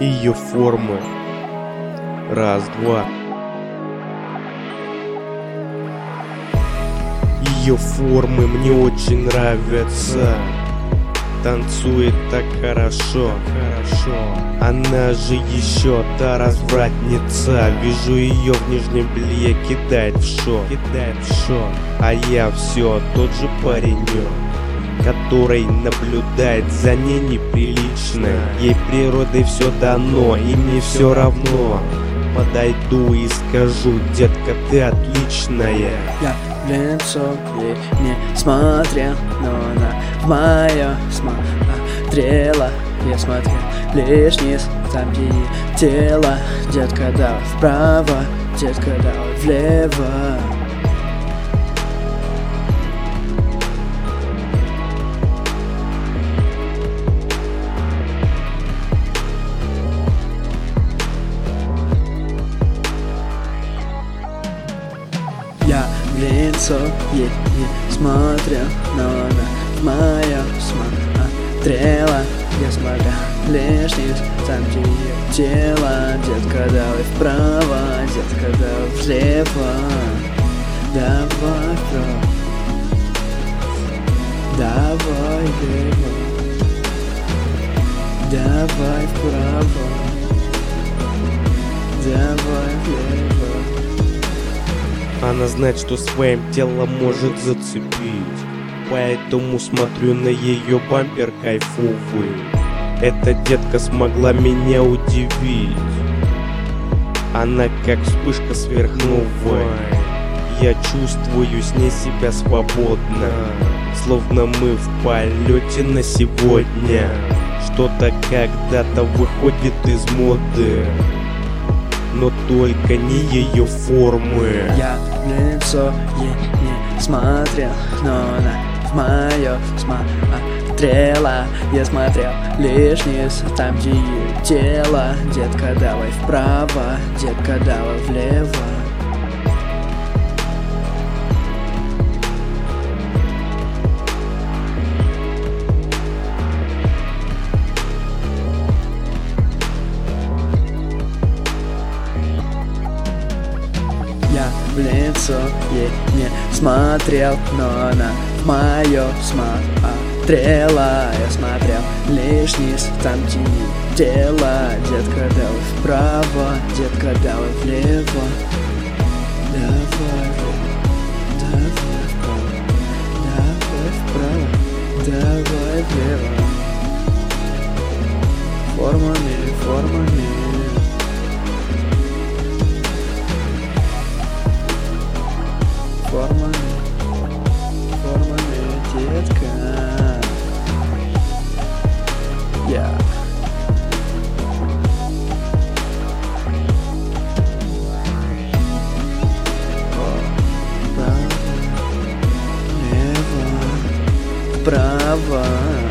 ее формы. Раз, два. Ее формы мне очень нравятся. Танцует так хорошо, хорошо. Она же еще та развратница. Вижу ее в нижнем белье, кидает в шок, кидает в шок. А я все тот же паренек который наблюдает за ней неприлично. Ей природой все дано, и мне все равно. Подойду и скажу, детка, ты отличная Я в лицо ей не смотрел, но она в мое смотрела. Я смотрел лишь низ, там где тело. Детка, давай вправо, детка, давай влево лицо ей не смотрел, но она мое смотрела Я смотрел лишь низ, там где ее тело Детка, давай вправо, детка, давай влево Давай вправо. Давай влево. Давай вправо. Давай влево Она знает, что своим телом может зацепить. Поэтому смотрю на ее бампер кайфовый Эта детка смогла меня удивить. Она как вспышка сверхновая. Я чувствую с ней себя свободно. Словно мы в полете на сегодня. Что-то когда-то выходит из моды но только не ее формы. Я в лицо ей не смотрел, но она в мое смотрела. Я смотрел лишь низ, там где ее тело. Детка, давай вправо, детка, давай влево лицо ей не смотрел, но она в мое смотрела Я смотрел лишь низ, там ее тело Детка, давай вправо, детка, давай влево. Давай давай вправо Давай вправо, давай влево. Формами формами, Yeah. Brava. Prava.